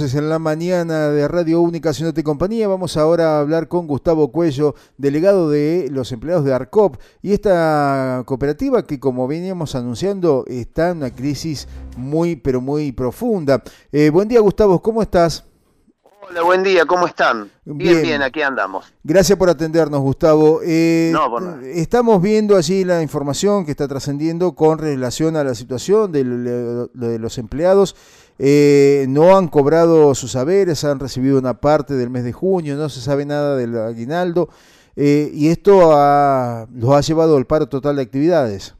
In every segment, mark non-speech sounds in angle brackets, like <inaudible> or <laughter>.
En la mañana de Radio Única Haciéndote Compañía vamos ahora a hablar con Gustavo Cuello, delegado de los empleados de ARCOP y esta cooperativa que como veníamos anunciando está en una crisis muy pero muy profunda. Eh, buen día Gustavo, ¿cómo estás? Hola, buen día, ¿cómo están? Bien, bien, aquí andamos. Gracias por atendernos, Gustavo. Eh, no, bueno. Estamos viendo allí la información que está trascendiendo con relación a la situación de, de los empleados. Eh, no han cobrado sus saberes, han recibido una parte del mes de junio, no se sabe nada del aguinaldo, eh, y esto los ha llevado al paro total de actividades.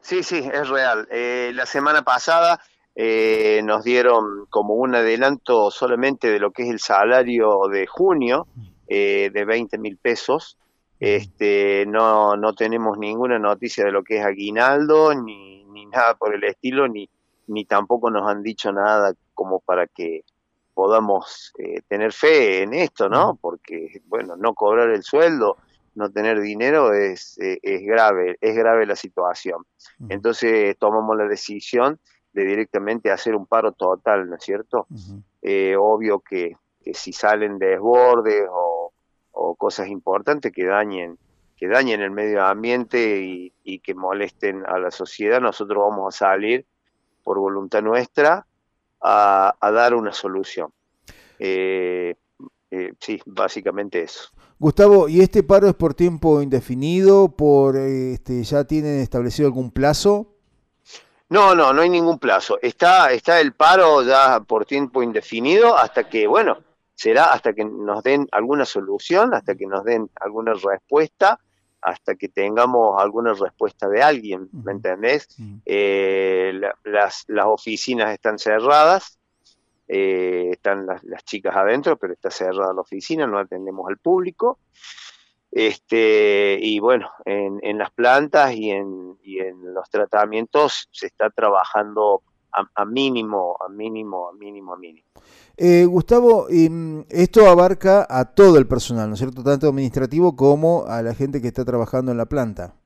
Sí, sí, es real. La semana pasada nos dieron como un adelanto solamente de lo que es el salario de junio, de 20 mil pesos. Este, no, no tenemos ninguna noticia de lo que es aguinaldo, ni, ni nada por el estilo, ni, ni tampoco nos han dicho nada como para que podamos eh, tener fe en esto, ¿no? Porque, bueno, no cobrar el sueldo, no tener dinero es, eh, es grave, es grave la situación. Entonces tomamos la decisión de directamente hacer un paro total, ¿no es cierto? Eh, obvio que, si salen desbordes o, o cosas importantes que dañen que dañen el medio ambiente y, y que molesten a la sociedad, nosotros vamos a salir por voluntad nuestra a, dar una solución. Eh, eh, sí, básicamente eso. Gustavo, ¿y este paro es por tiempo indefinido? ¿Por este, ya tienen establecido algún plazo? No, no, no hay ningún plazo. Está, está el paro ya por tiempo indefinido hasta que, bueno, será hasta que nos den alguna solución, hasta que nos den alguna respuesta hasta que tengamos alguna respuesta de alguien, ¿me entendés? Eh, las, las, oficinas están cerradas, eh, están las, chicas adentro, pero está cerrada la oficina, no atendemos al público. Este, y bueno, en, en las plantas y en, y en los tratamientos se está trabajando a, mínimo, a mínimo, a mínimo, a mínimo. Eh, Gustavo, esto abarca a todo el personal, ¿no es cierto? Tanto administrativo como a la gente que está trabajando en la planta.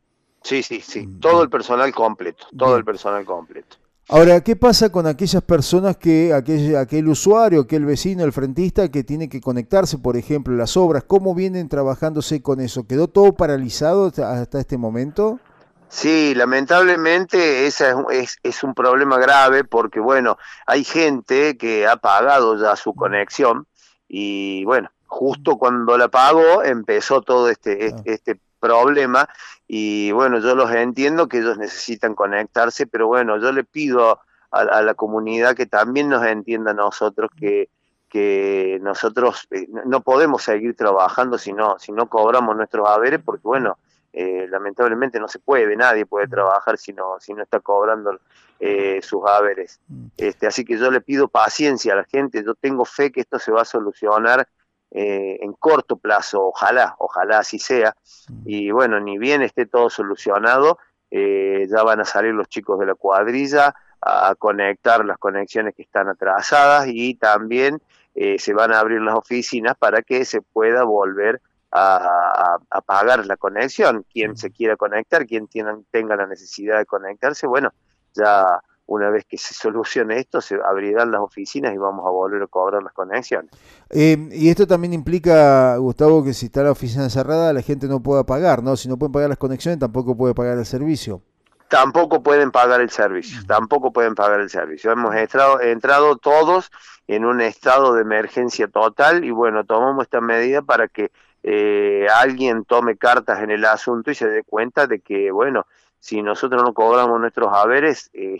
Sí, sí, sí, mm, todo el personal completo, todo el personal completo. Ahora, ¿qué pasa con aquellas personas que, aquel, aquel usuario, aquel vecino, el frentista que tiene que conectarse, por ejemplo, las obras? ¿Cómo vienen trabajándose con eso? ¿Quedó todo paralizado hasta este momento? Sí, lamentablemente ese es, es, un problema grave porque, bueno, hay gente que ha pagado ya su conexión y, bueno, justo cuando la pagó empezó todo este, ah. este, problema y, bueno, yo los entiendo que ellos necesitan conectarse, pero, bueno, yo le pido a, la comunidad que también nos entienda a nosotros que que nosotros eh, no podemos seguir trabajando si no, si no cobramos nuestros haberes, porque bueno, eh, lamentablemente no se puede, nadie puede trabajar si no, si no está cobrando eh, sus haberes. Mm. Este, así que yo le pido paciencia a la gente, yo tengo fe que esto se va a solucionar eh, en corto plazo, ojalá, ojalá así sea. Mm. Y bueno, ni bien esté todo solucionado, ya van a salir los chicos de la cuadrilla a conectar las conexiones que están atrasadas y también se van a abrir las oficinas para que se pueda volver a, pagar la conexión. Quien se quiera conectar, quien tenga la necesidad de conectarse, bueno, ya una vez que se solucione esto, se abrirán las oficinas y vamos a volver a cobrar las conexiones. Eh, y esto también implica, Gustavo, que si está la oficina cerrada, la gente no pueda pagar, ¿no? Si no pueden pagar las conexiones, tampoco puede pagar el servicio. Tampoco pueden pagar el servicio, tampoco pueden pagar el servicio. Hemos entrado, entrado todos en un estado de emergencia total y bueno, tomamos esta medida para que eh, alguien tome cartas en el asunto y se dé cuenta de que, bueno, si nosotros no cobramos nuestros haberes, eh,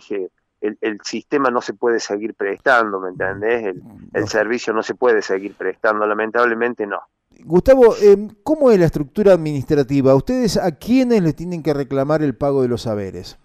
el, sistema no se puede seguir prestando, ¿me entendés? El, servicio no se puede seguir prestando, lamentablemente no. Gustavo, eh, ¿cómo es la estructura administrativa? ¿Ustedes a quiénes le tienen que reclamar el pago de los haberes?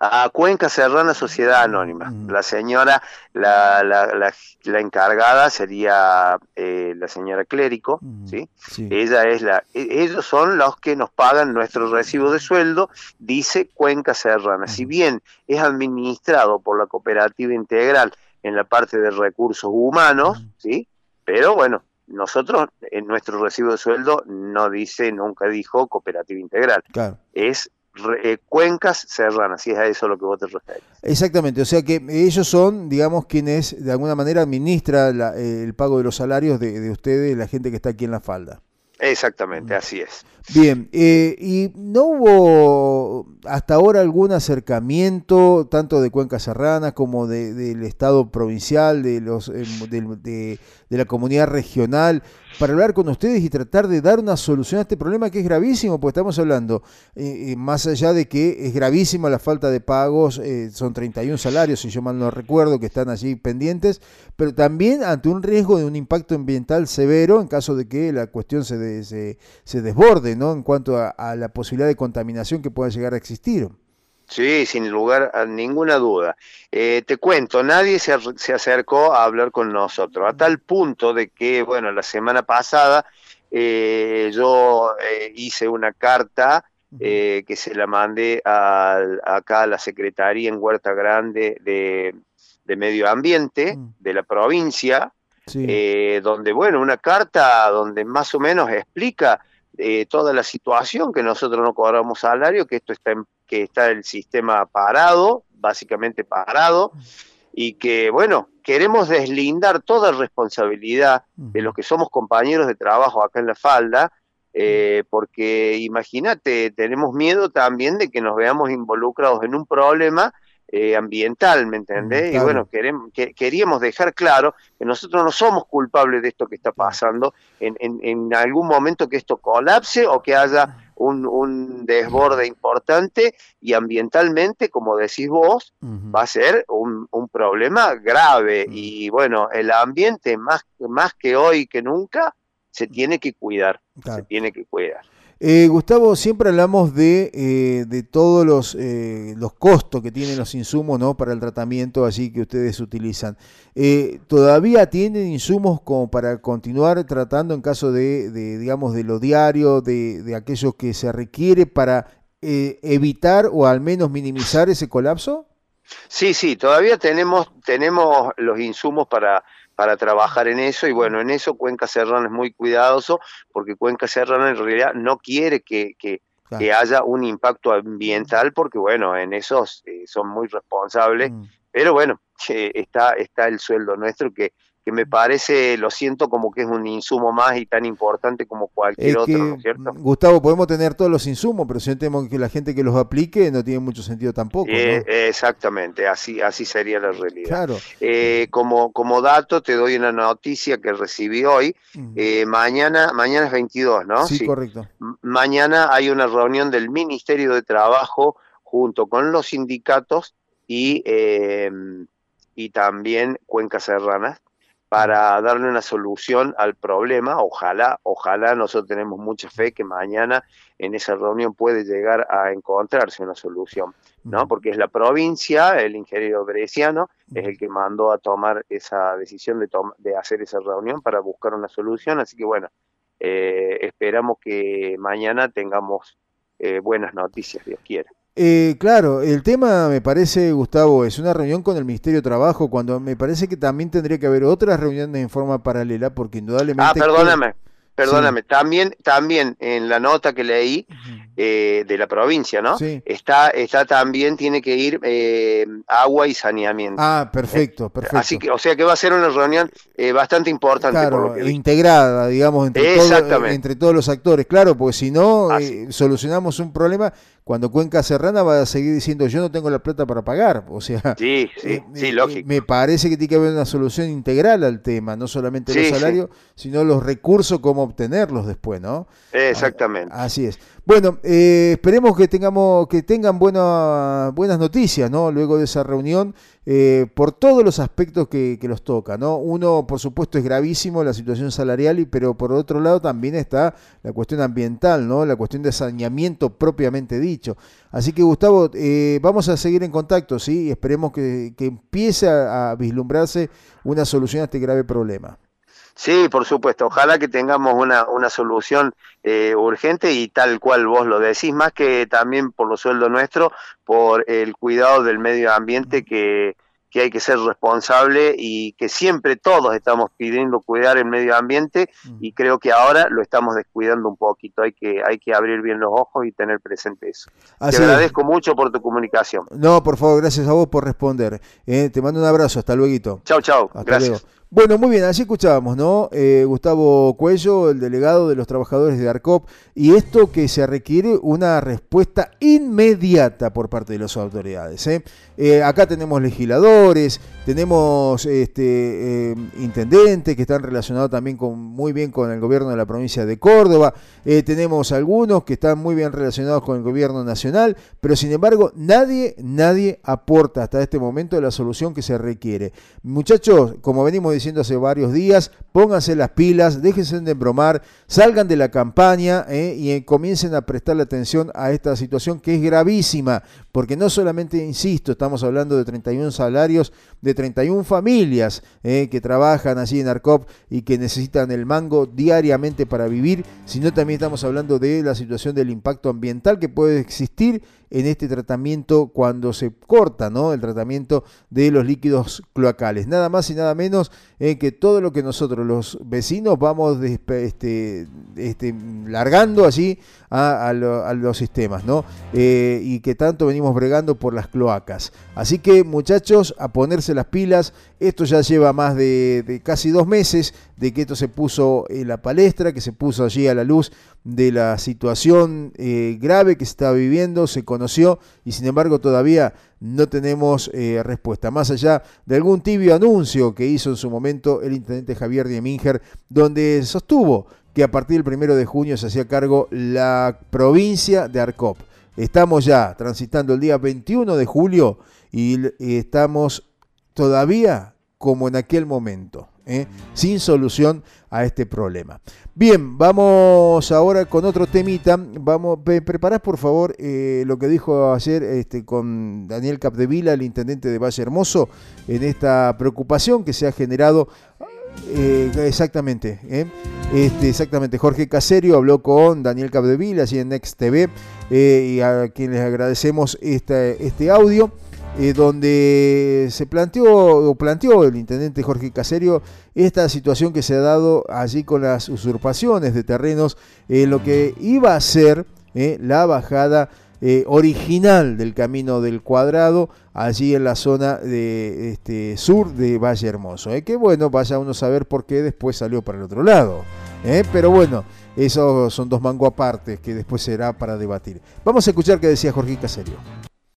A Cuenca Serrana Sociedad Anónima. La señora, la, la, la, encargada sería eh, la señora Clérico, ¿sí? Ella es la, e, ellos son los que nos pagan nuestro recibo de sueldo, dice Cuenca Serrana. Si bien es administrado por la cooperativa integral en la parte de recursos humanos, ¿sí? Pero bueno, nosotros en nuestro recibo de sueldo no dice, nunca dijo cooperativa integral. Es eh, cuencas serranas, si es a eso lo que vos te refieres. Exactamente, o sea que ellos son, digamos, quienes de alguna manera administra el pago de los salarios de, de ustedes, la gente que está aquí en la falda. Exactamente, así es. Bien, eh, ¿y no hubo hasta ahora algún acercamiento, tanto de Cuenca Serrana como del Estado provincial, de, los, em, de, la comunidad regional, para hablar con ustedes y tratar de dar una solución a este problema que es gravísimo? Pues estamos hablando, eh, eh, más allá de que es gravísima la falta de pagos, son 31 salarios, si yo mal no recuerdo, que están allí pendientes, pero también ante un riesgo de un impacto ambiental severo en caso de que la cuestión se, se, se desborde. ¿No? En cuanto a, la posibilidad de contaminación que pueda llegar a existir. Sí, sin lugar a ninguna duda. Eh, te cuento, nadie se, se, acercó a hablar con nosotros, a tal punto de que, bueno, la semana pasada eh, yo eh, hice una carta que se la mandé acá a la Secretaría en Huerta Grande de, Medio Ambiente mm. de la provincia, donde, bueno, una carta donde más o menos explica eh, toda la situación, que nosotros no cobramos salario, que esto está que está el sistema parado, básicamente parado, y que, bueno, queremos deslindar toda responsabilidad de los que somos compañeros de trabajo acá en la falda, eh, porque imagínate, tenemos miedo también de que nos veamos involucrados en un problema eh, ambiental, ¿me entendés? Y bueno, queremos, que, queríamos dejar claro que nosotros no somos culpables de esto que está pasando, en, en, algún momento que esto colapse o que haya un, un, desborde importante y ambientalmente, como decís vos, va a ser un, un problema grave. Y bueno, el ambiente más, más que hoy que nunca se tiene que cuidar, se tiene que cuidar. Eh, Gustavo, siempre hablamos de, eh, de todos los, eh, los costos que tienen los insumos ¿no? para el tratamiento así que ustedes utilizan. ¿Todavía tienen insumos como para continuar tratando en caso de, de digamos, de lo diario, de, de aquellos que se requiere para evitar o al menos minimizar ese colapso? Sí, sí, todavía tenemos, tenemos los insumos para para trabajar en eso y bueno, en eso Cuenca Serrana es muy cuidadoso porque Cuenca Serrana en realidad no quiere que, que, haya un impacto ambiental porque bueno, en eso eh, son muy responsables, mm. pero bueno, <laughs> está, está el sueldo nuestro que que me parece, lo siento como que es un insumo más y tan importante como cualquier otro, ¿no es cierto? Gustavo, podemos tener todos los insumos, pero si no tenemos que la gente que los aplique no tiene mucho sentido tampoco. Eh, exactamente, así, así sería la realidad. Claro. Eh, como, como dato, te doy una noticia que recibí hoy. Eh, mañana, mañana es 22, ¿no? Sí, correcto. mañana hay una reunión del Ministerio de Trabajo junto con los sindicatos y, y también Cuenca Serranas para darle una solución al problema. Ojalá, ojalá nosotros tenemos mucha fe que mañana en esa reunión puede llegar a encontrarse una solución, ¿no? Porque es la provincia, el ingeniero Bresciano, es el que mandó a tomar esa decisión de, de hacer esa reunión para buscar una solución. Así que bueno, eh, esperamos que mañana tengamos eh, buenas noticias, Dios quiera. Eh, claro, el tema me parece, Gustavo, es una reunión con el Ministerio de Trabajo, cuando me parece que también tendría que haber otras reuniones en forma paralela, porque indudablemente... Ah, perdóname, perdóname, también, también en la nota que leí eh, de la provincia, ¿no? Sí. Está, está también, tiene que ir eh, agua y saneamiento. Ah, perfecto, perfecto. Así que, o sea que va a ser una reunión bastante importante. Claro, integrada, digamos, entre, entre todos los actores, claro, porque si no, solucionamos un problema cuando Cuenca Serrana va a seguir diciendo yo no tengo la plata para pagar. O sea, sí, sí, eh, sí, lógico. Me parece que tiene que haber una solución integral al tema, no solamente los salarios, sino los recursos, cómo obtenerlos después, ¿no? Exactamente. Así es. Bueno, eh, esperemos que tengamos, que tengan buenas noticias, ¿no? Luego de esa reunión, eh, por todos los aspectos que, que, los toca, ¿no? Uno, por supuesto, es gravísimo la situación salarial, pero por otro lado también está la cuestión ambiental, ¿no? La cuestión de saneamiento propiamente dicho. Así que, Gustavo, eh, vamos a seguir en contacto, ¿sí? Y esperemos que, que empiece a vislumbrarse una solución a este grave problema. Sí, por supuesto. Ojalá que tengamos una, una solución eh, urgente y tal cual vos lo decís, más que también por los sueldos nuestros, por el cuidado del medio ambiente que, que hay que ser responsable y que siempre todos estamos pidiendo cuidar el medio ambiente y creo que ahora lo estamos descuidando un poquito. Hay que, hay que abrir bien los ojos y tener presente eso. te agradezco mucho por tu comunicación. No, por favor, gracias a vos por responder. Eh, te mando un abrazo, hasta luego. Chao, chao. Gracias. Bueno, muy bien, así escuchábamos, ¿no? Eh, Gustavo Cuello, el delegado de los trabajadores de ARCOP, y esto que se requiere una respuesta inmediata por parte de las autoridades. ¿eh? Eh, acá tenemos legisladores, tenemos este, intendentes que están relacionados también muy bien con el gobierno de la provincia de Córdoba, tenemos algunos que están muy bien relacionados con el gobierno nacional, pero sin embargo nadie, nadie aporta hasta este momento la solución que se requiere. Muchachos, como venimos diciendo hace varios días, pónganse las pilas, déjense de embromar, salgan de la campaña eh, y eh, comiencen a prestarle atención a esta situación que es gravísima, porque no solamente, insisto, estamos hablando de 31 salarios de 31 familias eh, que trabajan allí en ARCOP y que necesitan el mango diariamente para vivir, sino también estamos hablando de la situación del impacto ambiental que puede existir en este tratamiento cuando se corta ¿no? el tratamiento de los líquidos cloacales. Nada más y nada menos eh, que todo lo que nosotros los vecinos vamos este, este, largando allí a, los sistemas ¿no? Eh, y que tanto venimos bregando por las cloacas. Así que muchachos, a ponerse las pilas, esto ya lleva más de, casi dos meses de que esto se puso en la palestra, que se puso allí a la luz de la situación eh, grave que se está viviendo, se conoció y sin embargo todavía no tenemos eh, respuesta. Más allá de algún tibio anuncio que hizo en su momento el intendente Javier Dieminger, donde sostuvo que a partir del primero de junio se hacía cargo la provincia de Arcop. Estamos ya transitando el día 21 de julio y, estamos todavía como en aquel momento, ¿eh? sin solución a este problema. Bien, vamos ahora con otro temita. Vamos, preparás por favor eh, lo que dijo ayer este, con Daniel Capdevila, el intendente de Valle Hermoso, en esta preocupación que se ha generado eh, exactamente, este, exactamente. Jorge Caserio habló con Daniel Capdevila, así en Next TV, y a quienes agradecemos este, este audio, donde se planteó, o planteó el intendente Jorge Caserio esta situación que se ha dado allí con las usurpaciones de terrenos, en lo que iba a ser la bajada eh, original del Camino del Cuadrado, allí en la zona de este, sur de Valle Hermoso. ¿eh? Que bueno, vaya uno a saber por qué después salió para el otro lado. ¿eh? Pero bueno, esos son dos mangos aparte que después será para debatir. Vamos a escuchar qué decía Jorge Caserio.